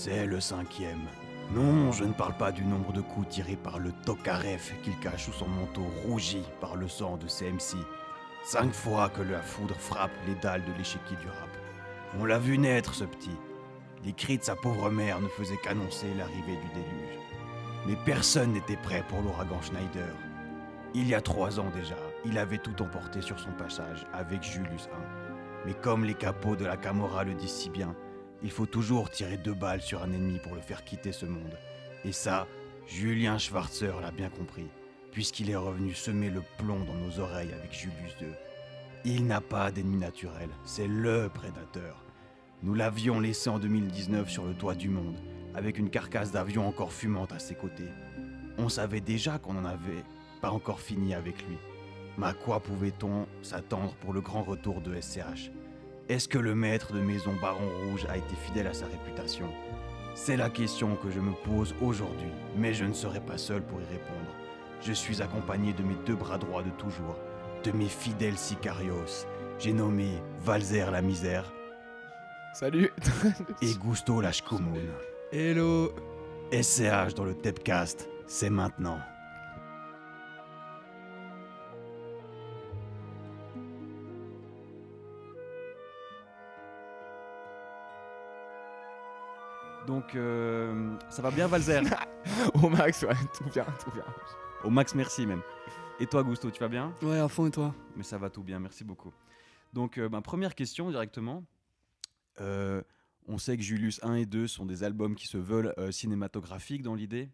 C'est le cinquième. Non, je ne parle pas du nombre de coups tirés par le Tokarev qu'il cache sous son manteau rougi par le sang de CMC. Cinq fois que la foudre frappe les dalles de l'échiquier du rap. On l'a vu naître, ce petit. Les cris de sa pauvre mère ne faisaient qu'annoncer l'arrivée du déluge. Mais personne n'était prêt pour l'ouragan Schneider. Il y a trois ans déjà, il avait tout emporté sur son passage avec Julius I. Mais comme les capots de la Camorra le disent si bien, il faut toujours tirer deux balles sur un ennemi pour le faire quitter ce monde. Et ça, Julien Schwarzer l'a bien compris, puisqu'il est revenu semer le plomb dans nos oreilles avec Julius II. Il n'a pas d'ennemi naturel, c'est LE prédateur. Nous l'avions laissé en 2019 sur le toit du monde, avec une carcasse d'avion encore fumante à ses côtés. On savait déjà qu'on n'en avait pas encore fini avec lui. Mais à quoi pouvait-on s'attendre pour le grand retour de SCH Est-ce que le maître de maison Baron Rouge a été fidèle à sa réputation? C'est la question que je me pose aujourd'hui, mais je ne serai pas seul pour y répondre. Je suis accompagné de mes deux bras droits de toujours, de mes fidèles sicarios. J'ai nommé Valzer la misère Salut et Gusto la Shkumun. Hello SCH dans le Tepcast, c'est maintenant. Donc, euh, ça va bien, Valzer? Au max, ouais, tout bien, tout bien. Au max, merci même. Et toi, Gusto, tu vas bien? Ouais, à fond et toi? Mais ça va tout bien, merci beaucoup. Donc, euh, ben, première question directement. Euh, on sait que Julius 1 et 2 sont des albums qui se veulent euh, cinématographiques dans l'idée.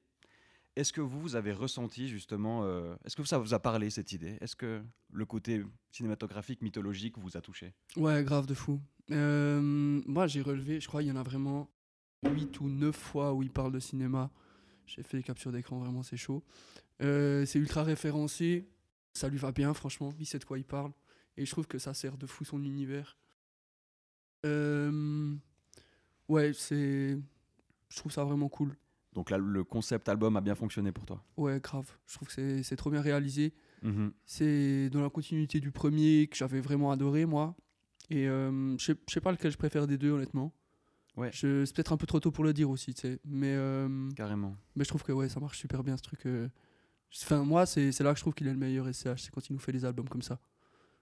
Est-ce que vous, vous avez ressenti justement, euh, est-ce que ça vous a parlé cette idée? Est-ce que le côté cinématographique, mythologique vous a touché? Ouais, grave de fou. Euh, moi, j'ai relevé, je crois qu'il y en a vraiment 8 ou 9 fois où il parle de cinéma. J'ai fait les captures d'écran, vraiment, c'est chaud. Euh, c'est ultra référencé, ça lui va bien, franchement, il sait de quoi il parle. Et je trouve que ça sert de fou son univers. Euh, ouais, c'est. Je trouve ça vraiment cool. Donc là, le concept album a bien fonctionné pour toi Ouais, grave. Je trouve que c'est- trop bien réalisé. Mhm. C'est dans la continuité du premier que j'avais vraiment adoré, moi. Et euh, je sais pas lequel je préfère des deux, honnêtement. Ouais. Je- C'est peut-être un peu trop tôt pour le dire aussi, tu sais. Mais, euh, Carrément. mais je trouve que ouais, ça marche super bien ce truc. euh. Enfin, moi, c'est c'est là que je trouve qu'il est le meilleur SCH, c'est quand il nous fait des albums comme ça.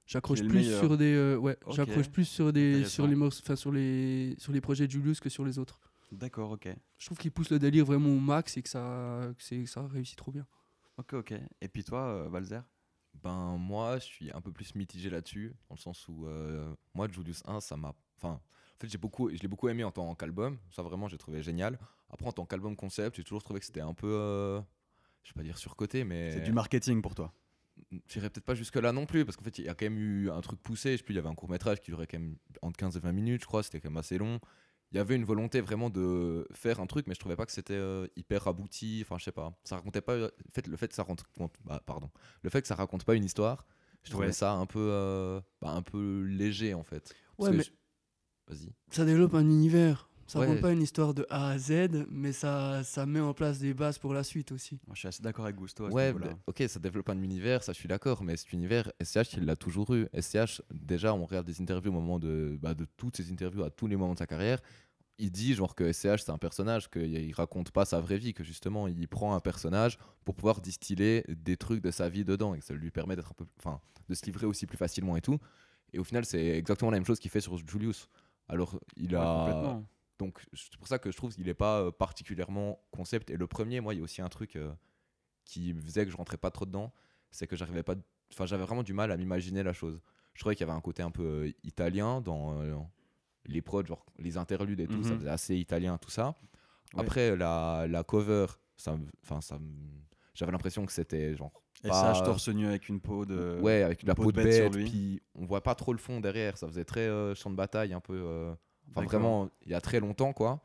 J'accroche plus sur des, euh, ouais, j'accroche plus sur des, sur les morceaux, enfin sur les, sur les projets de Julius que sur les autres. D'accord, ok. Je trouve qu'il pousse le délire vraiment au max et que ça, que c'est- ça réussit trop bien. Ok, ok. Et puis toi, euh, Valzer? Ben moi, je suis un peu plus mitigé là-dessus, dans le sens où euh, moi, Julius 1, ça m'a. Enfin, en fait, j'ai beaucoup, je l'ai beaucoup aimé en tant qu'album. Ça vraiment, j'ai trouvé génial. Après, en tant qu'album concept, j'ai toujours trouvé que c'était un peu, euh, je vais pas dire surcoté, mais C'est du marketing pour toi j'irais peut-être pas jusque là non plus, parce qu'en fait, il y a quand même eu un truc poussé. Je sais plus, il y avait un court métrage qui durait quand même entre 15 et 20 minutes, je crois. C'était quand même assez long. Il y avait une volonté vraiment de faire un truc, mais je trouvais pas que c'était euh, hyper abouti. Enfin, je sais pas. Ça racontait pas. En fait, le fait que ça raconte, bah, pardon, le fait que ça raconte pas une histoire, je trouvais Ouais. ça un peu, euh, bah, un peu léger en fait. Parce Ouais, mais- je- Vas-y. Ça développe un univers. Ça Ouais. raconte pas une histoire de A à Z, mais ça, ça met en place des bases pour la suite aussi. Je suis assez d'accord avec Gusto à ce Ouais, niveau-là. bah, ok, ça développe un univers, ça je suis d'accord, mais cet univers, SCH, il l'a toujours eu. SCH, déjà, on regarde des interviews au moment de, bah, de toutes ces interviews à tous les moments de sa carrière. Il dit genre que SCH c'est un personnage, qu'il raconte pas sa vraie vie, que justement il prend un personnage pour pouvoir distiller des trucs de sa vie dedans et que ça lui permet d'être un peu, enfin, de se livrer aussi plus facilement et tout. Et au final, c'est exactement la même chose qu'il fait sur Julius. Alors, il a, donc c'est pour ça que je trouve qu'il n'est pas euh, particulièrement concept. Et le premier, moi, il y a aussi un truc euh, qui faisait que je rentrais pas trop dedans, c'est que j'arrivais pas, enfin j'avais vraiment du mal à m'imaginer la chose. Je trouvais qu'il y avait un côté un peu euh, italien dans euh, les prods, genre les interludes et tout, ça Mhm. faisait assez italien tout ça. Ouais. Après la, la cover, ça, ça, j'avais l'impression que c'était genre Et pas- ça, torse nu avec une peau de. ouais avec la peau peau de bête bête, puis on voit pas trop le fond derrière, ça faisait très euh, champ de bataille un peu. euh, Enfin, vraiment, il y a très longtemps, quoi.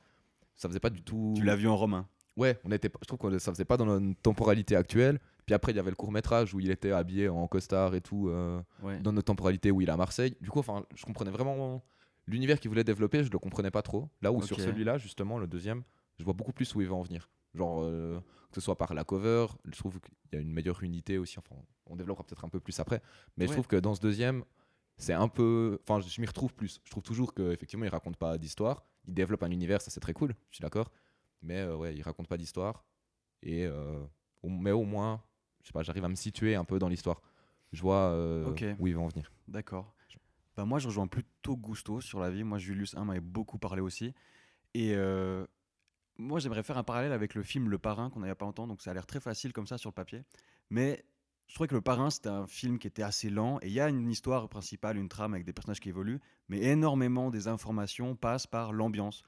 Ça faisait pas du tout. Tu l'as vu en romain? Ouais, on était, je trouve que ça faisait pas dans notre temporalité actuelle. Puis après, il y avait le court métrage où il était habillé en costard et tout, euh, Ouais. dans notre temporalité où il est à Marseille. Du coup, enfin, je comprenais vraiment l'univers qu'il voulait développer, je le comprenais pas trop. Là où sur celui-là, justement, le deuxième, je vois beaucoup plus où il va en venir. Genre, euh, que ce soit par la cover, je trouve qu'il y a une meilleure unité aussi. Enfin, on développera peut-être un peu plus après. Mais je trouve que dans ce deuxième, c'est un peu. Enfin, je m'y retrouve plus. Je trouve toujours qu'effectivement, il raconte pas d'histoire. Il développe un univers, ça c'est très cool, je suis d'accord. Mais euh, ouais, il raconte pas d'histoire. Et euh, mais au moins, je sais pas, j'arrive à me situer un peu dans l'histoire. Je vois euh, Ok. où ils vont en venir. D'accord. Bah, moi, je rejoins plutôt Gusto sur la vie. Moi, Julius 1 m'avait beaucoup parlé aussi. Et euh, moi, j'aimerais faire un parallèle avec le film Le Parrain qu'on a pas longtemps. Donc, ça a l'air très facile comme ça sur le papier. Mais je trouvais que Le Parrain, c'était un film qui était assez lent. Et il y a une histoire principale, une trame avec des personnages qui évoluent. Mais énormément des informations passent par l'ambiance,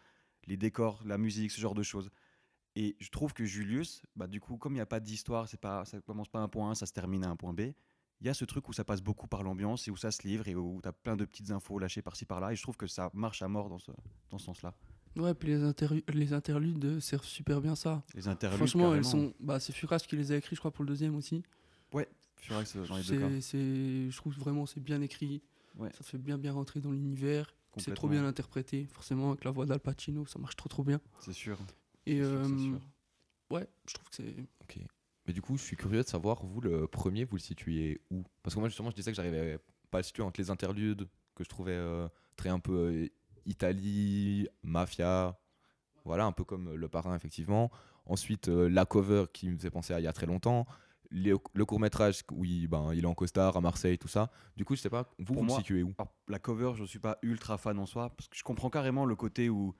les décors, la musique, ce genre de choses. Et je trouve que Julius, bah, du coup, comme il n'y a pas d'histoire, c'est pas, ça commence pas à un point A, ça se termine à un point B il y a ce truc où ça passe beaucoup par l'ambiance et où ça se livre et où tu as plein de petites infos lâchées par-ci par-là. Et je trouve que ça marche à mort dans ce, dans ce sens-là. Ouais, puis les, interlu- les interludes euh, servent super bien ça. Les interludes. Franchement, elles sont. Bah, c'est Furas qui les a écrits, je crois, pour le deuxième aussi. Furax, euh, dans les deux cas. Je trouve vraiment c'est bien écrit. Ouais. Ça te fait bien bien rentrer dans l'univers. C'est trop bien interprété. Forcément, avec la voix d'Al Pacino, ça marche trop trop bien. C'est sûr. Et C'est sûr, c'est euh, sûr. ouais, je trouve que c'est. Ok. Mais du coup, je suis curieux de savoir, vous, le premier, vous le situez où? Parce que moi, justement, je disais que j'arrivais pas à le situer entre les interludes, que je trouvais euh, très un peu euh, Italie, mafia, voilà, un peu comme le parrain, effectivement. Ensuite, euh, la cover qui me faisait penser à il y a très longtemps. Les- le court-métrage, où il, ben, il est en costard à Marseille, tout ça. Du coup, je sais pas, vous, Pour vous moi- situez où? Alors, la cover, je suis pas ultra fan en soi parce que je comprends carrément le côté où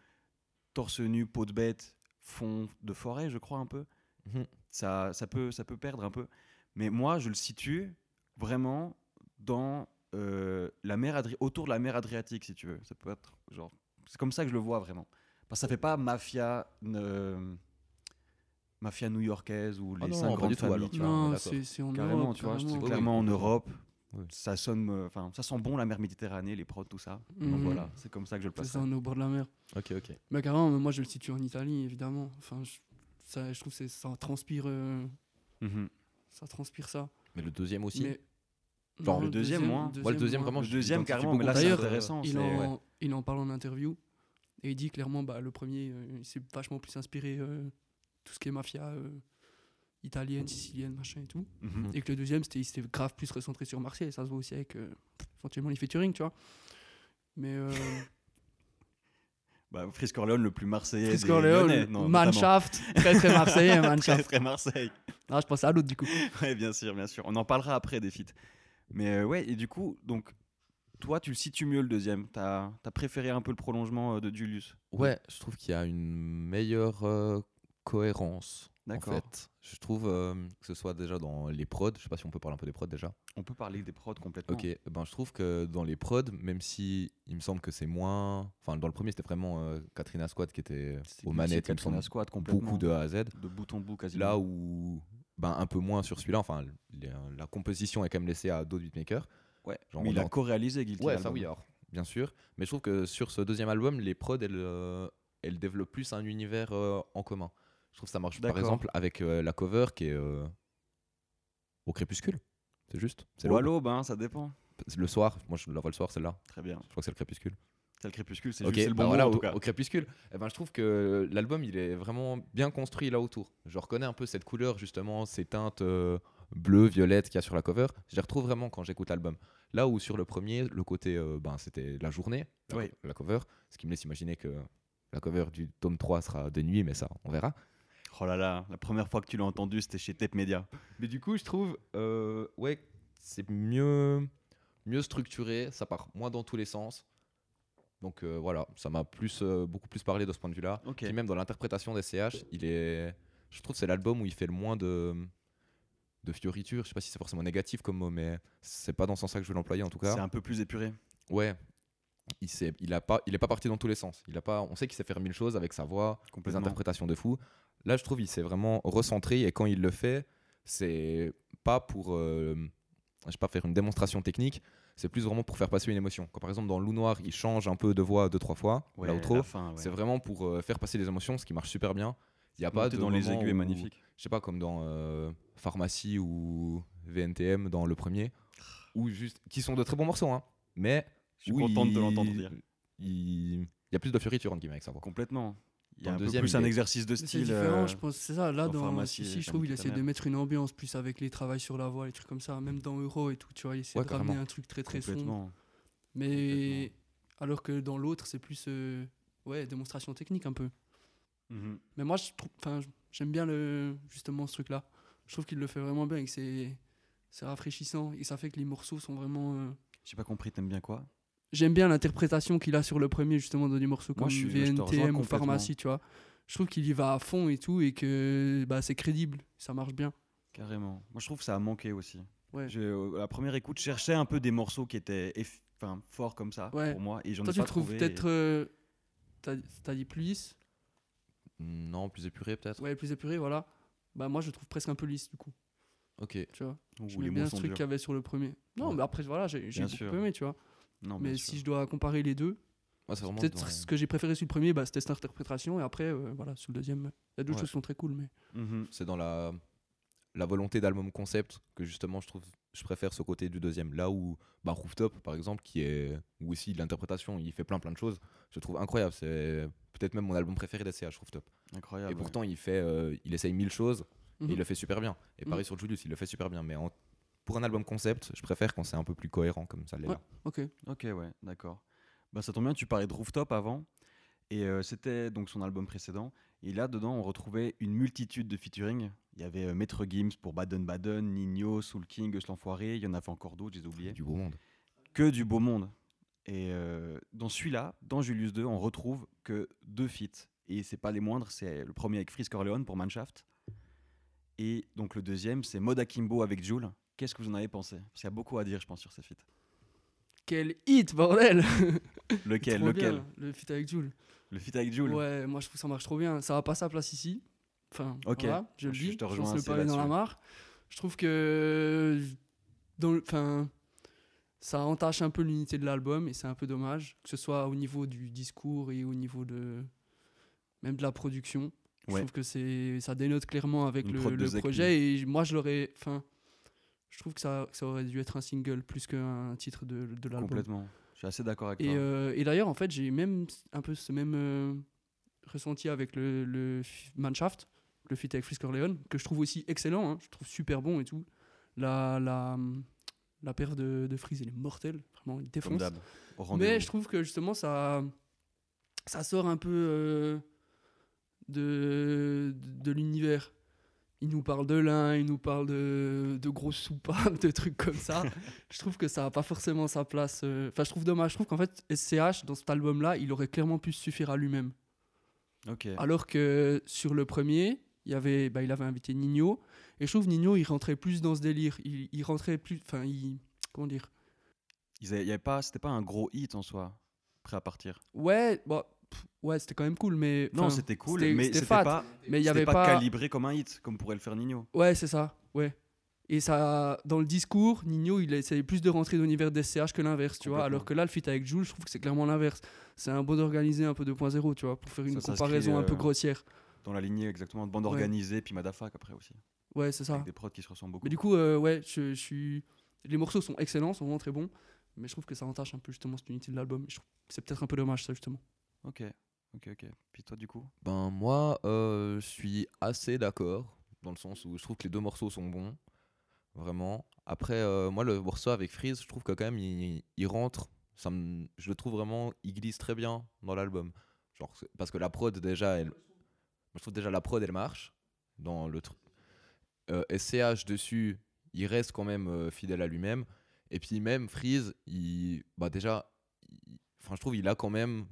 torse nu, peau de bête, fond de forêt, je crois un peu. Mhm. Ça, ça, peut, ça peut perdre un peu. Mais moi, je le situe vraiment dans euh, la mer Adri- autour de la mer Adriatique, si tu veux. Ça peut être genre. C'est comme ça que je le vois vraiment. Parce que ça fait pas mafia. euh, mafia new-yorkaise ou les Ah non, cinq grandes familles. tu non, c'est, en Carrément, Europe, tu vois, c'est carrément. Oui, clairement en. Europe. Oui. Ça sonne, euh, enfin, ça sent bon la mer Méditerranée, les prods, tout ça. Donc Mhm. voilà, c'est comme ça que je le C'est place. ça, on est au bord de la mer. Ok, ok. Mais carrément, moi je le situe en Italie, évidemment. Enfin, je, ça, je trouve que ça transpire, euh, Mhm. ça transpire ça. Mais le deuxième aussi Mais Genre, non, le deuxième, moi. Moi, le deuxième, vraiment, Le deuxième, carrément, mais là, c'est intéressant. Il c'est- en, ouais. il en parle en interview et il dit clairement bah, le premier, euh, il s'est vachement plus inspiré euh, tout ce qui est mafia euh, italienne, sicilienne, machin et tout. Mhm. Et que le deuxième, c'était, il s'était grave plus recentré sur Marseille. Et ça se voit aussi avec euh, éventuellement les featuring, tu vois. Mais euh, Bah, Frisk Orleans, le plus marseillais. Des Corleone. Manshaft, très très marseillais, Très, Manshaft. très Marseille. Ah, je pensais à l'autre du coup. Ouais, bien sûr, bien sûr. On en parlera après des feats. Mais euh, ouais, et du coup, donc, toi, tu le situes mieux le deuxième. T'as as préféré un peu le prolongement euh, de Julius? Ouais, je trouve qu'il y a une meilleure euh, cohérence. En D'accord. fait, je trouve que ce soit déjà dans les prods. Je sais pas si on peut parler un peu des prods déjà. On peut parler des prods complètement. Ok, ben je trouve que dans les prods, même si il me semble que c'est moins. Enfin, dans le premier, c'était vraiment Katrina Squad qui était aux manettes, Katrina Squad complètement. beaucoup de A à Z. de bout en bout quasiment. Là où, ben un peu moins sur celui-là. Enfin, les- la composition est quand même laissée à d'autres beatmakers. ouais. genre, Mais il a co-réalisé Guilty Ouais, ça l'album. oui, alors, bien sûr. Mais je trouve que sur ce deuxième album, les prods, elles, euh, elles développent plus un univers euh, en commun. Je trouve que ça marche par exemple avec euh, la cover qui est au crépuscule. C'est juste. C'est Ou à l'aube, hein, ça dépend. Le soir, moi je la vois le soir, celle-là. Très bien. Je crois que c'est le crépuscule. C'est le crépuscule, c'est Ok, juste c'est le bah bon voilà, mot, en au, tout cas. au crépuscule. Eh ben, je trouve que l'album il est vraiment bien construit là autour. Je reconnais un peu cette couleur justement, ces teintes euh, bleues, violettes qu'il y a sur la cover. Je les retrouve vraiment quand j'écoute l'album. Là où sur le premier, le côté, euh, ben, c'était la journée, la, Oui. la cover, ce qui me laisse imaginer que la cover du tome 3 sera de nuit, mais ça, on verra. Oh là là, la première fois que tu l'as entendu, c'était chez Tape Media. Mais du coup, je trouve, euh, ouais, c'est mieux, mieux structuré, ça part moins dans tous les sens. Donc euh, voilà, ça m'a plus, euh, beaucoup plus parlé de ce point de vue-là. Ok. Puis même dans l'interprétation des CH, il est, je trouve que c'est l'album où il fait le moins de, de fioritures. Je sais pas si c'est forcément négatif comme mot, mais c'est pas dans ce sens-là que je veux l'employer en tout cas. C'est un peu plus épuré. Ouais. Il, sait, il, a pas, il est pas parti dans tous les sens. Il a pas, on sait qu'il sait faire mille choses avec sa voix, des interprétations de fou. Là, je trouve il s'est vraiment recentré et quand il le fait, c'est pas pour euh, je sais pas faire une démonstration technique, c'est plus vraiment pour faire passer une émotion. Quand par exemple dans Loup Noir, il change un peu de voix deux trois fois, Ouais, là outro, ouais. c'est vraiment pour euh, faire passer les émotions, ce qui marche super bien. Il y a pas de dans les aigus est magnifique. Je sais pas comme dans euh, Pharmacie ou VNTM dans le premier, ou juste qui sont de très bons morceaux, hein, mais Je suis content de l'entendre dire. Il... il y a plus de fioritures entre guillemets avec sa voix. Complètement. Il y a un peu plus un exercice de Mais C'est style. différent, euh, je pense. C'est ça. Là, dans dans ici, et je trouve il essaie de mettre une ambiance plus avec les travails sur la voix, les trucs comme ça. Même dans Euro et tout, tu vois, il essaie Ouais, de ramener un truc très très sombre. complètement. Mais alors que dans l'autre, c'est plus euh, ouais, démonstration technique un peu. Mhm. Mais moi, je trouve- enfin, j'aime bien le, justement ce truc-là. Je trouve qu'il le fait vraiment bien et que c'est c'est rafraîchissant et ça fait que les morceaux sont vraiment. euh, J'ai pas compris, t'aimes bien quoi? J'aime bien l'interprétation qu'il a sur le premier, justement, dans des morceaux Moi, comme je je VNTM ou. Pharmacie, tu vois. Je trouve qu'il y va à fond et tout et que bah, c'est crédible, ça marche bien. Carrément. Moi, je trouve que ça a manqué aussi. Ouais. Euh, la première écoute, je cherchais un peu des morceaux qui étaient enfin, forts comme ça Ouais. pour moi, et j'en Toi, ai tu pas le trouves trouvé. peut-être. euh, T'as t'as dit plus lisse? Non, plus épuré peut-être. Ouais, plus épuré, voilà. Bah, moi, je le trouve presque un peu lisse, du coup. Ok. Tu vois. Ouh, J'aimais les bien ce truc qu'il y avait sur le premier. Non, Ouais. mais après, voilà, j'ai j'ai beaucoup sûr. aimé, tu vois. Non, mais sûr. si je dois comparer les deux, peut-être dans- ce que j'ai préféré sur le premier, bah, c'était cette interprétation. Et après, euh, voilà, sur le deuxième, il y a d'autres Ouais. choses qui sont très cool. Mais Mhm. c'est dans la, la volonté d'album concept que justement je trouve je préfère ce côté du deuxième là où bah, Rooftop par exemple qui est où aussi l'interprétation il fait plein plein de choses je trouve incroyable c'est peut-être même mon album préféré d'ACH Rooftop Incroyable. et ouais. pourtant il fait euh, il essaye mille choses et Mhm. il le fait super bien et Mhm. pareil sur Julius il le fait super bien mais en- pour un album concept je préfère quand c'est un peu plus cohérent comme ça l'est Ouais. là ok. Ok, ouais, d'accord. Bah, ça tombe bien, tu parlais de Rooftop avant. Et euh, c'était donc son album précédent. Et là, dedans, on retrouvait une multitude de featuring. Il y avait euh, Maître Gims pour Baden Baden, Nino, Soul King, Eus l'Enfoiré. Il y en avait encore d'autres, je les ai oubliés. du beau monde Que du beau monde. Et euh, dans celui-là, dans Julius 2, on retrouve que deux feats. Et c'est pas les moindres. C'est le premier avec Frisk Corleone pour Manshaft. Et donc le deuxième, c'est Moda Kimbo avec Joule. Qu'est-ce que vous en avez pensé? Parce qu'il y a beaucoup à dire, je pense, sur ces feats. Quel hit, bordel Lequel Lequel bien, Le feat avec Jules. Le feat avec Joule Ouais, moi je trouve que ça marche trop bien. Ça va pas sa place ici. Enfin, Ok. voilà, je le Je- dis. je te Je rejoins lance le dans la mare. Je trouve que dans le, enfin, ça entache un peu l'unité de l'album et c'est un peu dommage que ce soit au niveau du discours et au niveau de même de la production. Je trouve que c'est ça dénote clairement avec Une le, le projet et moi je l'aurais, enfin, je trouve que ça, que ça aurait dû être un single plus qu'un titre de, de l'album. Complètement. Je suis assez d'accord avec Et, toi. euh, et d'ailleurs, en fait, j'ai même un peu ce même euh, ressenti avec le, le Manshaft, le feat avec Frisk Corleone, que je trouve aussi excellent, hein, je trouve super bon et tout. La, la, la paire de, de Freeze, elle est mortelle, vraiment, il défonce. Mais je trouve que justement, ça, ça sort un peu euh, de, de l'univers. Il nous parle de l'un, il nous parle de, de grosses soupapes, de trucs comme ça. je trouve que ça n'a pas forcément sa place. euh, Enfin, je trouve dommage. Je trouve qu'en fait, SCH, dans cet album-là, il aurait clairement pu suffire à lui-même. Ok. Alors que sur le premier, il, avait, bah, il avait invité Nino. Et je trouve Nino, il rentrait plus dans ce délire. Il, il rentrait plus. Enfin, il. Comment dire? Ils avaient- il y avait pas, c'était pas un gros hit en soi, prêt à partir? Ouais, bah, ouais c'était quand même cool, mais. Non, c'était cool, mais c'était pas, Mais il y avait pas, pas. calibré comme un hit, comme pourrait le faire Nino. Ouais, c'est ça, ouais. Et ça, dans le discours, Nino, il essayait plus de rentrer dans l'univers des SCH que l'inverse, tu vois. Alors que là, le feat avec Jules, je trouve que c'est clairement l'inverse. C'est un bon organisé un peu 2.0, tu vois, pour faire une Ça comparaison un peu euh, grossière. Dans la lignée exactement de bande Ouais. organisée, puis Madafak après aussi. Ouais, c'est ça. Avec des prods qui se ressemblent beaucoup. Mais du coup, euh, ouais, je, je suis. Les morceaux sont excellents, sont vraiment très bons. Mais je trouve que ça entache un peu justement cette unité de l'album. C'est peut-être un peu dommage, ça, justement. Ok, ok, ok. Puis toi, du coup? Ben moi, euh, je suis assez d'accord dans le sens où je trouve que les deux morceaux sont bons, vraiment. Après, euh, moi le morceau avec Freeze, je trouve que quand même il, rentre, ça me- je le trouve vraiment, il glisse très bien dans l'album. Genre parce que la prod déjà, elle, je trouve déjà la prod elle marche dans le truc. Euh, SCH dessus, il reste quand même euh, fidèle à lui-même. Et puis même Freeze, il, bah déjà, enfin je trouve il a quand même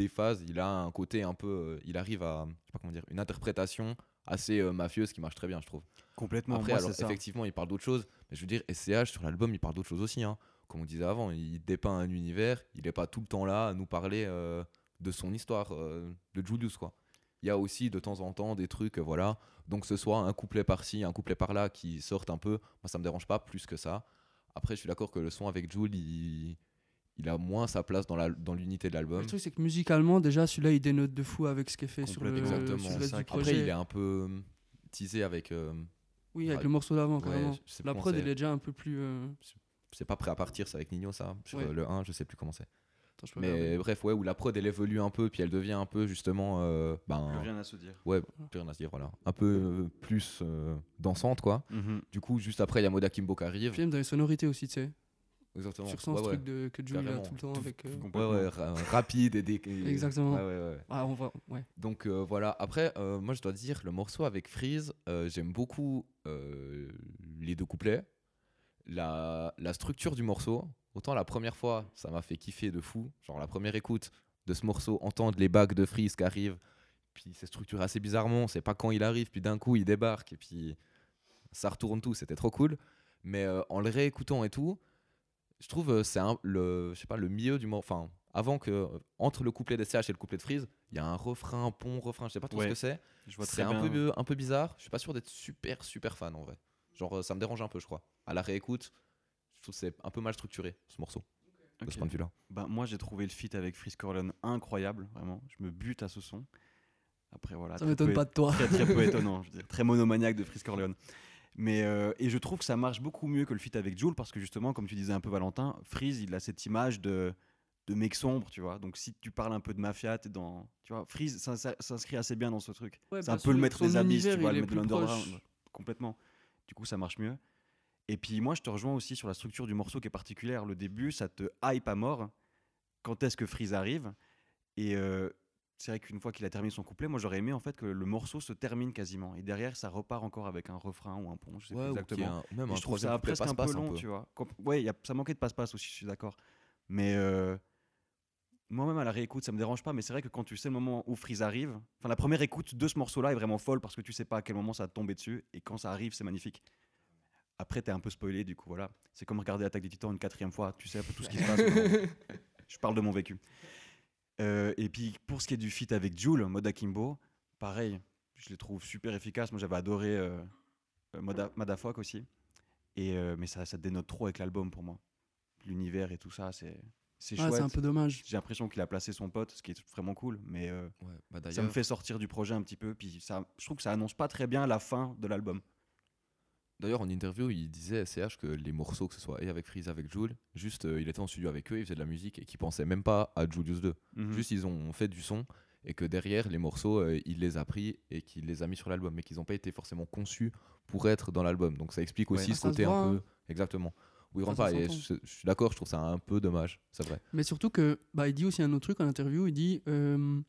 des phases, il a un côté un peu, euh, il arrive à, je sais pas comment dire, une interprétation assez euh, mafieuse qui marche très bien, je trouve. Complètement, Après, moi, alors ça. effectivement, il parle d'autre chose, mais je veux dire, SCH sur l'album, il parle d'autre chose aussi, hein. Comme on disait avant, il dépeint un univers, il est pas tout le temps là à nous parler euh, de son histoire, euh, de Julius, quoi. Il y a aussi de temps en temps des trucs, voilà. Donc, ce soit un couplet par-ci, un couplet par-là qui sortent un peu, moi, ça me dérange pas plus que ça. Après, je suis d'accord que le son avec Jules, il, il a moins sa place dans la- dans l'unité de l'album. Le truc, c'est que musicalement, déjà, celui-là, il dénote de fou avec ce qu'il fait sur le, sur Exactement. reste ça du qui- projet. Après, il est un peu euh, teasé avec. euh, Oui, avec le morceau d'avant, Ouais, La prod, elle est déjà un peu plus. euh, c'est pas prêt à partir, c'est avec Nino, ça. Sur Ouais. le 1, je sais plus comment c'est. Mais regarder. bref, ouais, où la prod elle évolue un peu, puis elle devient un peu justement. euh, ben, Plus rien à se dire. ouais, plus rien à se dire, voilà. Un peu euh, plus euh, dansante, quoi. Mhm. Du coup, juste après, il y a Moda Kimbo qui arrive. Puis même dans les sonorités aussi, tu sais. Exactement. sur son ouais, ouais. truc de, que Jules a tout le temps avec. euh, Ouais, ouais, ra- rapide et dé... et- Exactement. Ouais, ouais, ouais. Ah, on va. Ouais. Donc euh, voilà, après, euh, moi je dois dire, le morceau avec Freeze, euh, j'aime beaucoup euh, les deux couplets. La, la structure du morceau, autant la première fois, ça m'a fait kiffer de fou. Genre la première écoute de ce morceau, entendre les bacs de Freeze qui arrivent, puis c'est structuré assez bizarrement, on sait pas quand il arrive, puis d'un coup il débarque, et puis ça retourne tout, c'était trop cool. Mais euh, en le réécoutant et tout, je trouve euh, c'est un- le, je sais pas, le milieu du morceau, enfin, avant que, euh, entre le couplet d'SCH et le couplet de Freeze, il y a un refrain, pont, refrain, je sais pas trop Ouais, ce que c'est. C'est un bien. peu, un peu bizarre. Je suis pas sûr d'être super, super fan en vrai. Genre, euh, ça me dérange un peu, je crois. À la réécoute, je trouve que c'est un peu mal structuré, ce morceau, de Ok. ce point de vue-là. Ben, moi, j'ai trouvé le feat avec Freeze Corleone incroyable, vraiment. Je me bute à ce son. Après, voilà. Ça m'étonne pas de toi. Très, très peu étonnant. je veux dire, très monomaniaque de Freeze Corleone. Mais, euh, et je trouve que ça marche beaucoup mieux que le feat avec Jules parce que justement, comme tu disais un peu Valentin, Freeze, il a cette image de, de mec sombre, tu vois. Donc si tu parles un peu de mafia, t'es dans. Tu vois, Freeze ça- ça- s'inscrit assez bien dans ce truc. Ouais, c'est un bien peu le maître des abysses, tu vois, le maître de l'underground. Complètement. Du coup, ça marche mieux. Et puis moi, je te rejoins aussi sur la structure du morceau qui est particulière. Le début, ça te hype à mort. Quand est-ce que Freeze arrive? Et euh, c'est vrai qu'une fois qu'il a terminé son couplet, moi j'aurais aimé en fait que le morceau se termine quasiment. Et derrière, ça repart encore avec un refrain ou un pont, je sais plus exactement. même un je trouve ça presque un peu long, tu vois. Ouais, y a, ça manquait de passe-passe aussi, je suis d'accord. Mais euh, moi-même à la réécoute, ça me dérange pas. Mais c'est vrai que quand tu sais le moment où Freeze arrive, enfin la première écoute de ce morceau-là est vraiment folle parce que tu sais pas à quel moment ça va te tomber dessus. Et quand ça arrive, c'est magnifique. Après, t'es un peu spoilé, du coup, voilà. C'est comme regarder Attaque des Titans une quatrième fois. Tu sais un peu tout ce qui se passe. je parle de mon vécu. Euh, et puis, pour ce qui est du feat avec Jules, Moda Kimbo, pareil, je les trouve super efficaces. Moi, j'avais adoré euh, euh, Moda, Madafuck aussi. Et, euh, mais ça, ça dénote trop avec l'album pour moi. L'univers et tout ça, c'est c'est Ouais, chouette. c'est un peu dommage. J'ai l'impression qu'il a placé son pote, ce qui est vraiment cool. Mais euh, Ouais, bah ça me fait sortir du projet un petit peu. Puis ça, je trouve que ça annonce pas très bien la fin de l'album. D'ailleurs, en interview, il disait SCH que les morceaux, que ce soit et avec Freeze, avec Jules, juste euh, il était en studio avec eux, il faisait de la musique et qu'il pensait même pas à Julius 2. Mhm. Juste, ils ont fait du son et que derrière, les morceaux, euh, il les a pris et qu'il les a mis sur l'album, mais qu'ils n'ont pas été forcément conçus pour être dans l'album. Donc ça explique Ouais. aussi Ah, ce côté un hein. peu. Exactement. Ça, rentre ça pas. Et je, je suis d'accord, je trouve ça un peu dommage, c'est vrai. Mais surtout que, bah, il dit aussi un autre truc en interview. Il dit, euh,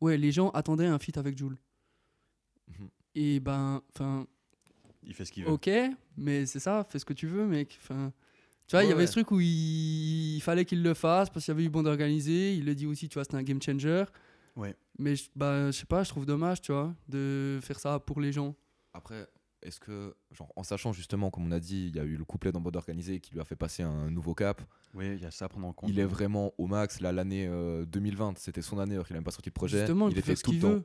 ouais, les gens attendaient un feat avec Jules. Mhm. Et ben, enfin, Il fait ce qu'il veut. ok, mais c'est ça, fais ce que tu veux, mec. Enfin, tu vois, il y avait ouais. ce truc où il, il fallait qu'il le fasse parce qu'il y avait eu bande organisée. Il le dit aussi, tu vois, c'était un game changer. Ouais. Mais je- bah, je sais pas, je trouve dommage, tu vois, de faire ça pour les gens. Après, est-ce que, genre, en sachant justement, comme on a dit, il y a eu le couplet dans Mode Organisé qui lui a fait passer un nouveau cap, Oui, il y a ça à prendre en compte. il est vraiment au max. Là, l'année euh, 2020, c'était son année alors qu'il n'a même pas sorti de projet. Justement, il, il faire ce tout le qu'il temps.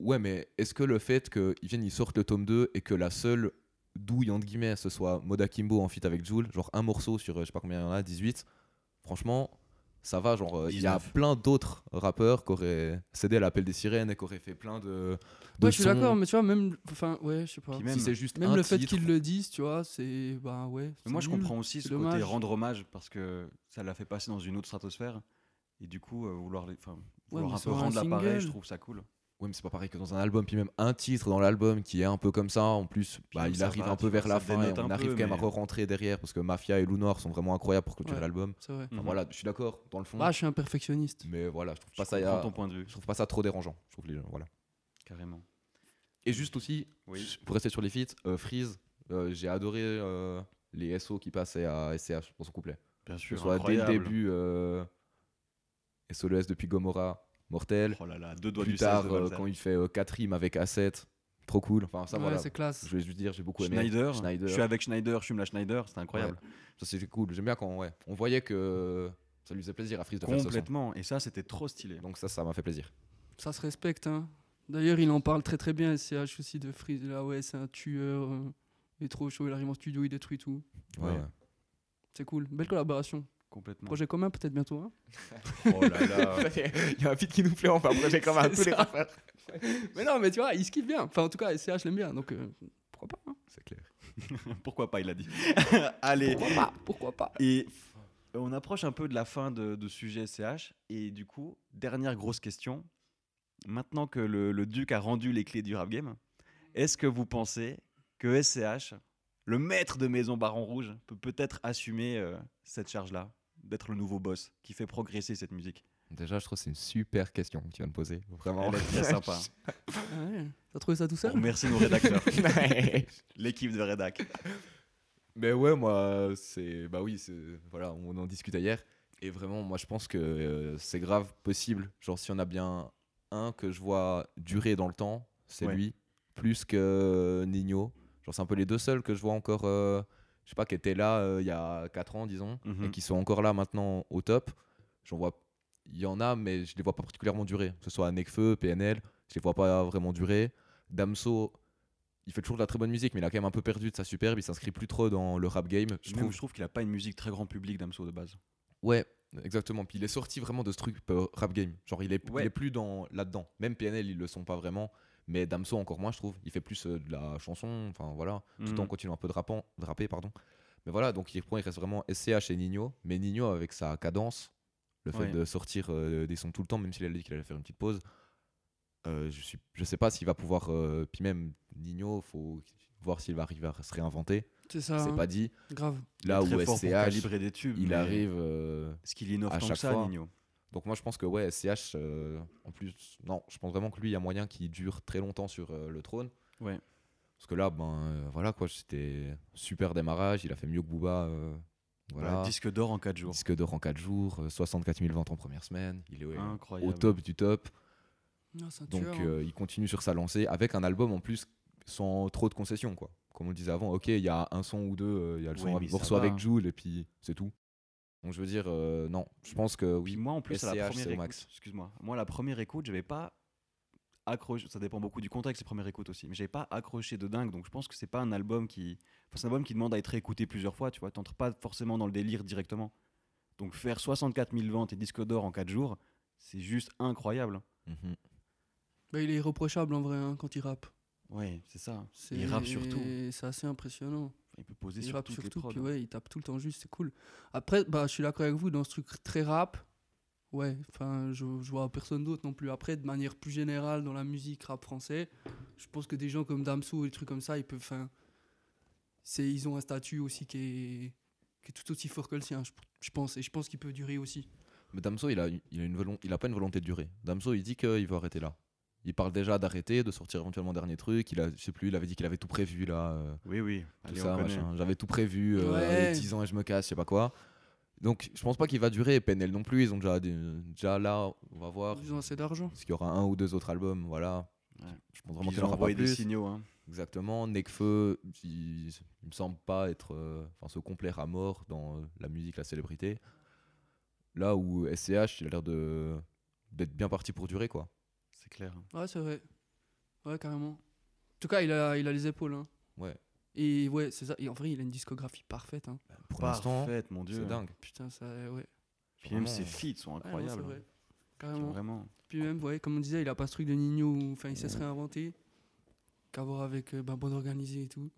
Ouais, mais est-ce que le fait qu'ils viennent, ils sortent le tome 2 et que la seule douille, entre guillemets, ce soit Moda Kimbo en feat avec Jules, genre un morceau sur euh, je sais pas combien il y en a, 18, franchement, ça va. Genre, euh, il y a 19. plein d'autres rappeurs qui auraient cédé à l'appel des sirènes et qui auraient fait plein de. de Ouais, je suis d'accord, mais tu vois, même, enfin, ouais, je sais pas. Même, même- Si c'est juste le un fait titre, qu'ils le disent, tu vois, c'est, bah ouais. Mais moi, je comprends aussi ce côté dommage. rendre hommage parce que ça l'a fait passer dans une autre stratosphère. Et du coup, euh, vouloir, les- enfin, vouloir un peu rendre l'appareil, je trouve ça cool. Ouais, mais c'est pas pareil que dans un album, puis même un titre dans l'album qui est un peu comme ça. En plus, bah, il arrive va, un peu vers la fin et on arrive peu, quand même à re-rentrer derrière parce que Mafia et Lunar sont vraiment incroyables pour clôturer Ouais. l'album. C'est vrai. Enfin, Mhm. voilà, je suis d'accord dans le fond. Bah, je suis un perfectionniste. mais voilà, je trouve Je pas ça, comprends ya- ton point de vue, je trouve pas ça trop dérangeant. Je trouve les gens, voilà. carrément. Et juste aussi, Oui. pour rester sur les feats, euh, Freeze, euh, j'ai adoré euh, les SO qui passaient à SCH dans son couplet. Bien Que sûr, ce soit dès le début, SOLES depuis Gomorrah, mortel. Oh là là, deux doigts Plus du tard, 16 de euh, quand il fait 4 rimes avec A7, trop cool. Enfin, ça ouais, voilà. c'est classe. Je vais juste dire, j'ai beaucoup aimé. Schneider, Schneider. je suis avec Schneider, je fume la Schneider, c'était incroyable. Ça c'était cool. J'aime bien quand ouais, on voyait que ça lui faisait plaisir à Freeze de faire. Complètement, et ça, c'était trop stylé. Donc ça, ça m'a fait plaisir. Ça se respecte. Hein. D'ailleurs, il en parle très très bien, SCH aussi, de Freeze. Là, ouais, c'est un tueur. euh, il est trop chaud, il arrive en studio, il détruit tout. Ouais. Ouais. ouais. C'est cool. Belle collaboration. Complètement. Projet commun, peut-être bientôt. Hein Oh là là. Il y a un feat qui nous plaît, on fait un projet comme un C'est tous les rappeurs. mais non, mais tu vois, il se kiffe bien. Enfin, en tout cas, SCH l'aime bien. Donc, euh, pourquoi pas hein C'est clair. Pourquoi pas, il a dit. Allez. Pourquoi pas Pourquoi pas Et on approche un peu de la fin de, de sujet SCH. Et du coup, dernière grosse question. Maintenant que le, le Duc a rendu les clés du rap game, est-ce que vous pensez que SCH, le maître de maison Baron Rouge, peut peut-être assumer euh, cette charge-là, d'être le nouveau boss qui fait progresser cette musique. Déjà, je trouve que c'est une super question que tu viens de poser. Vraiment. Très sympa. Ouais. T'as trouvé ça tout seul? Remercie nos rédacteurs, l'équipe de rédac. Mais ouais, moi, c'est. Bah oui, c'est. Voilà, on en discutait hier. Et vraiment, moi, je pense que euh, c'est grave possible. Genre, si on a bien un que je vois durer dans le temps, c'est Ouais. lui. Plus que Nino. Genre, c'est un peu les deux seuls que je vois encore. euh, je sais pas, qui étaient là euh, il y a 4 ans, disons. Mhm. Et qui sont encore là maintenant au top. J'en vois. Il y en a, mais je les vois pas particulièrement durer. Que ce soit Nekfeu, PNL, je les vois pas vraiment durer. Damso, il fait toujours de la très bonne musique, mais il a quand même un peu perdu de sa superbe. Il s'inscrit plus trop dans le rap game. Je Même, trouve. je trouve qu'il a pas une musique très grand public Damso de base. Ouais, exactement. Puis il est sorti vraiment de ce truc euh, rap game. Genre, il est, Ouais. il est plus dans là-dedans. Même PNL, ils le sont pas vraiment. Mais Damso, encore moins, je trouve. Il fait plus euh, de la chanson, enfin voilà, tout en Mhm. continuant un peu de, rappant, de rapper. Pardon. Mais voilà, donc il, il reste vraiment SCH et Nino. Mais Nino, avec sa cadence, le fait Ouais. de sortir euh, des sons tout le temps, même s'il a dit qu'il allait faire une petite pause, euh, je, suis, je sais pas s'il va pouvoir. euh, puis même Nino, faut voir s'il va arriver à se réinventer. C'est ça. C'est hein. pas dit. Grave. Là où SCH, des tubes. il arrive. euh, Est-ce qu'il innove à tant que chaque ça, fois. Nino Donc moi je pense que ouais, SCH, euh, en plus, non, je pense vraiment que lui, il y a moyen qu'il dure très longtemps sur euh, le trône. Ouais. Parce que là, ben euh, voilà quoi, c'était super démarrage, il a fait mieux que Booba. euh, voilà. Disque d'or en 4 jours. Disque d'or en 4 jours, euh, 64 000 ventes en première semaine, il est ouais, Incroyable. au top du top. Non, Donc tueur, hein. euh, il continue sur sa lancée avec un album en plus sans trop de concessions quoi. Comme on le disait avant, ok, il y a un son ou deux, euh, il y a le son à ça morceau avec Joule et puis c'est tout. Donc je veux dire, euh, non, je pense que Puis oui. moi, en plus, à la SCH, première écoute, max. excuse-moi, moi, la première écoute, j'avais pas accroché, ça dépend beaucoup du contexte, les premières écoutes aussi, mais j'avais pas accroché de dingue, donc je pense que c'est pas un album qui, enfin, c'est un album qui demande à être écouté plusieurs fois, tu vois, t'entres pas forcément dans le délire directement. Donc faire 64 000 ventes et disque d'or en 4 jours, c'est juste incroyable. Bah, il est irréprochable en vrai hein, quand il rappe. Ouais, c'est ça. C'est- Il rappe surtout. C'est assez impressionnant. Il peut poser Il sur toutes les surtout, prods. puis ouais, il tape tout le temps juste, c'est cool. Après, bah, je suis d'accord avec vous, dans ce truc très rap, ouais, enfin, je, je vois personne d'autre non plus. Après, de manière plus générale, dans la musique rap français, je pense que des gens comme Damso et des trucs comme ça, ils peuvent, enfin, c'est, ils ont un statut aussi qui est, qui est tout aussi fort que le sien, je, je pense, et je pense qu'il peut durer aussi. Mais Damso, il a, il a, une volon- il a pas une volonté de durer. Damso, il dit qu'il veut arrêter là. Il parle déjà d'arrêter, de sortir éventuellement dernier truc. Il a, je sais plus, il avait dit qu'il avait tout prévu là. euh, Oui, oui. tout Allez, ça. J'avais tout prévu, euh, Ouais. allez, 10 ans et je me casse, je sais pas quoi. Donc je pense pas qu'il va durer. Et PNL non plus, ils ont déjà, déjà là, on va voir. Ils ont assez d'argent. Parce qu'il y aura un ou deux autres albums, voilà. Ouais. Je pense vraiment qu'il aura pas envoyé des plus. signaux. Hein. Exactement. Nekfeu, il, il me semble pas être, euh, enfin, se complaire à mort dans euh, la musique, la célébrité. Là où SCH, il a l'air de d'être bien parti pour durer, quoi. C'est clair. Ouais, c'est vrai. Ouais, carrément. En tout cas, il a, il a les épaules. Hein. Ouais. Et ouais, c'est ça. Et en vrai, il a une discographie parfaite. Hein. Pour l'instant, Parfaite, mon Dieu. c'est dingue. Putain, ça, ouais. Puis même ses feats sont Ouais, non, incroyables. c'est vrai. Genre, Carrément. Vraiment. Puis même, ouais, comme on disait, il a pas ce truc de Nino où enfin, il sait se réinventer. Qu'à voir avec euh, bah, Bonne Organisée et tout.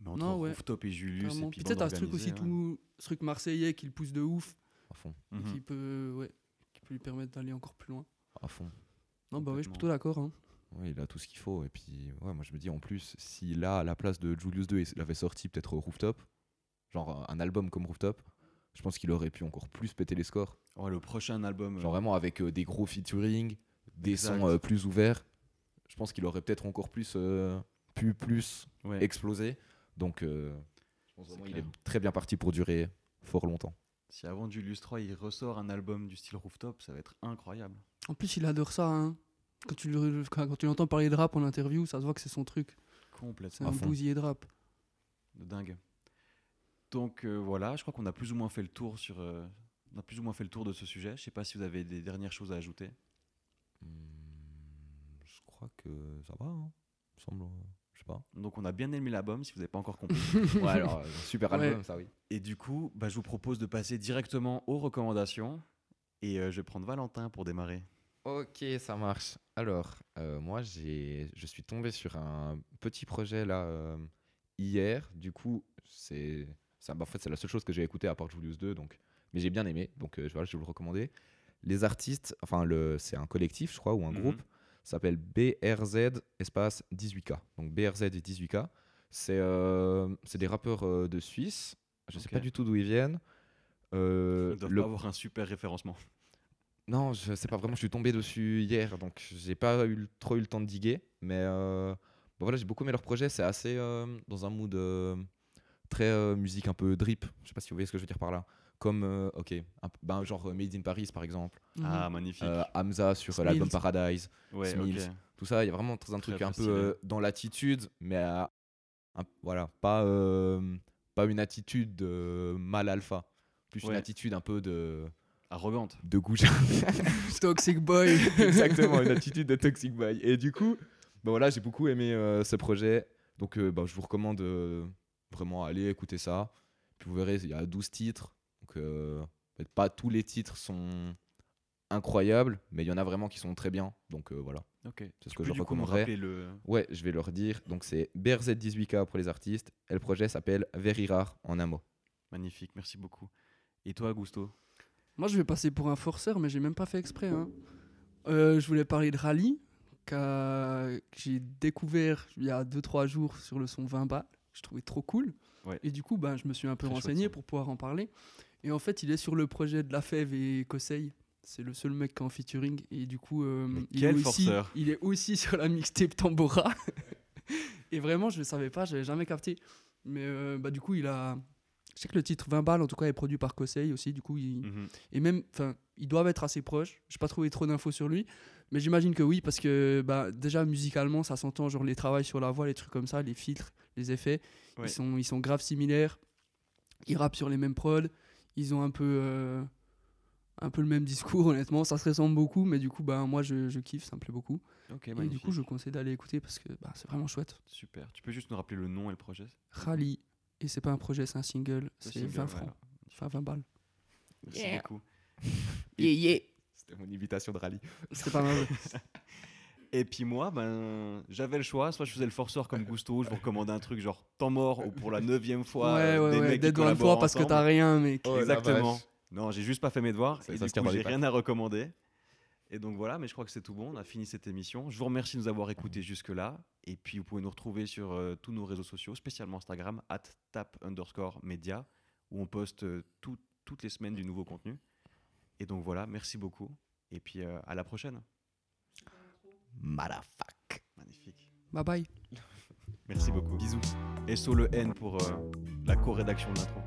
Mais entre Non, ouais. Rooftop et Julius, Carrément. et puis peut-être Bande un truc aussi, ouais. tout, ce truc marseillais qui le pousse de ouf, À fond. et Mhm. qui peut, ouais, qui peut lui permettre d'aller encore plus loin. À fond. Non, bah ouais, je suis plutôt d'accord. Hein. Oui, il a tout ce qu'il faut. Et puis, ouais, moi je me dis en plus, s'il a à la place de Julius 2, il avait sorti peut-être Rooftop, genre un album comme Rooftop, je pense qu'il aurait pu encore plus péter les scores. Ouais, le prochain album. euh, Genre vraiment avec euh, des gros featuring, des Exact. sons euh, plus ouverts. Je pense qu'il aurait peut-être encore plus euh, pu plus ouais. exploser. Donc, euh, je pense C'est vraiment qu'il est très bien parti pour durer fort longtemps. Si avant Julius 3, il ressort un album du style Rooftop, ça va être incroyable. En plus, il adore ça. Hein. Quand, tu, le- quand quand tu l'entends parler de rap en interview, ça se voit que c'est son truc. C'est Complètement. un fond. bousillé de rap. De dingue. Donc euh, voilà, je crois qu'on a plus ou moins fait le tour sur. euh, on a plus ou moins fait le tour de ce sujet. Je sais pas si vous avez des dernières choses à ajouter. Hmm, je crois que ça va, hein. Il me semble. Je sais pas. Donc on a bien aimé l'album, si vous n'avez pas encore compris. Ouais, alors, super Ouais. album, ça oui. Et du coup, bah, je vous propose de passer directement aux recommandations. Et euh, je vais prendre Valentin pour démarrer. Ok, ça marche. Alors, euh, moi, j'ai, je suis tombé sur un petit projet là euh, hier. Du coup, c'est, ça, bah, en fait, c'est la seule chose que j'ai écouté à part Julius 2, donc, mais j'ai bien aimé. Donc, euh, voilà, je vais vous le recommander. Les artistes, enfin, le, c'est un collectif, je crois, ou un Mhm. groupe, ça s'appelle BRZ espace 18K. Donc, BRZ et 18K. C'est euh, c'est des rappeurs euh, de Suisse. Je sais Ok. pas du tout d'où ils viennent. Euh, Ils doivent le- pas avoir un super référencement. Non, je sais pas vraiment. Je suis tombé dessus hier, donc j'ai pas eu trop eu le temps de diguer. Mais euh, bon, voilà, j'ai beaucoup aimé leur projet. C'est assez euh, dans un mood euh, très musique un peu drip. Je sais pas si vous voyez ce que je veux dire par là. Comme, euh, ok, un ben, genre euh, Made in Paris par exemple. Mhm. Ah, magnifique. Euh, Hamza sur l'album Paradise. ouais, Smills. ok. Tout ça, il y a vraiment très un Très, truc un peu euh, dans l'attitude, mais à- un- voilà, pas, euh, pas une attitude de mal alpha. Plus une attitude un peu de, Arrogante. de goujat. Toxic Boy. Exactement, une attitude de Toxic Boy. Et du coup, ben voilà, j'ai beaucoup aimé euh, ce projet. Donc, euh, ben, je vous recommande euh, vraiment aller écouter ça. Puis vous verrez, il y a 12 titres. Donc, euh, peut-être pas tous les titres sont incroyables, mais il y en a vraiment qui sont très bien. Donc, euh, voilà. Ok. C'est ce que je recommanderais. le. Ouais, je vais leur dire. Donc, c'est BRZ18K pour les artistes. Et le projet s'appelle Very Rare en un mot. Magnifique, merci beaucoup. Et toi, Gusto Moi, je vais passer pour un forceur, mais j'ai même pas fait exprès. hein. Euh, je voulais parler de Rally, qu'a- que j'ai découvert il y a 2-3 jours sur le son 20 balles. Je trouvais trop cool. Ouais. Et du coup, ben, je me suis un peu Très renseigné pour pouvoir en parler. Et en fait, il est sur le projet de La Fève et Kosei. C'est le seul mec qui est en featuring. Et du coup, euh, il, est aussi, il est aussi sur la mixtape Tambora. et vraiment, je ne savais pas, je n'avais jamais capté. Mais euh, bah, du coup, il a. Je sais que le titre 20 balles, en tout cas, est produit par Kosei aussi. Du coup, il, Mhm. et même, enfin, ils doivent être assez proches. J'ai pas trouvé trop d'infos sur lui, mais j'imagine que oui, parce que bah, déjà musicalement, ça s'entend, genre les travails sur la voix, les trucs comme ça, les filtres, les effets, Ouais. ils, sont, ils sont grave similaires. Ils rappent sur les mêmes prods, ils ont un peu, euh, un peu le même discours, honnêtement. Ça se ressemble beaucoup, mais du coup, bah, moi je, je kiffe, ça me plaît beaucoup. Et du coup, je conseille d'aller écouter parce que bah, c'est vraiment chouette. Super. Tu peux juste nous rappeler le nom et le projet? Rally, et c'est pas un projet, c'est un single, Le c'est single, 20 voilà. francs, enfin 20 balles. Merci Yeah. beaucoup. Yeah, yeah. C'était mon imitation de rallye. C'était pas mal. Et puis moi, ben, j'avais le choix. Soit je faisais le forceur comme Gusto, je vous recommandais un truc genre temps mort ou pour la neuvième fois. ouais, euh, ouais, des ouais, mecs qui collaborent fois parce que t'as rien, mec. Oh, Exactement. Non, j'ai juste pas fait mes devoirs et du coup, j'ai rien à recommander. Et donc voilà, mais je crois que c'est tout bon. On a fini cette émission. Je vous remercie de nous avoir écoutés jusque-là. Et puis vous pouvez nous retrouver sur euh, tous nos réseaux sociaux, spécialement Instagram, at tap underscore media, où on poste euh, tout- toutes les semaines du nouveau contenu. Et donc voilà, merci beaucoup. Et puis euh, à la prochaine. Motherfuck. Magnifique. Bye bye. Merci beaucoup. Bisous. Et sur le N pour euh, la co-rédaction de l'intro.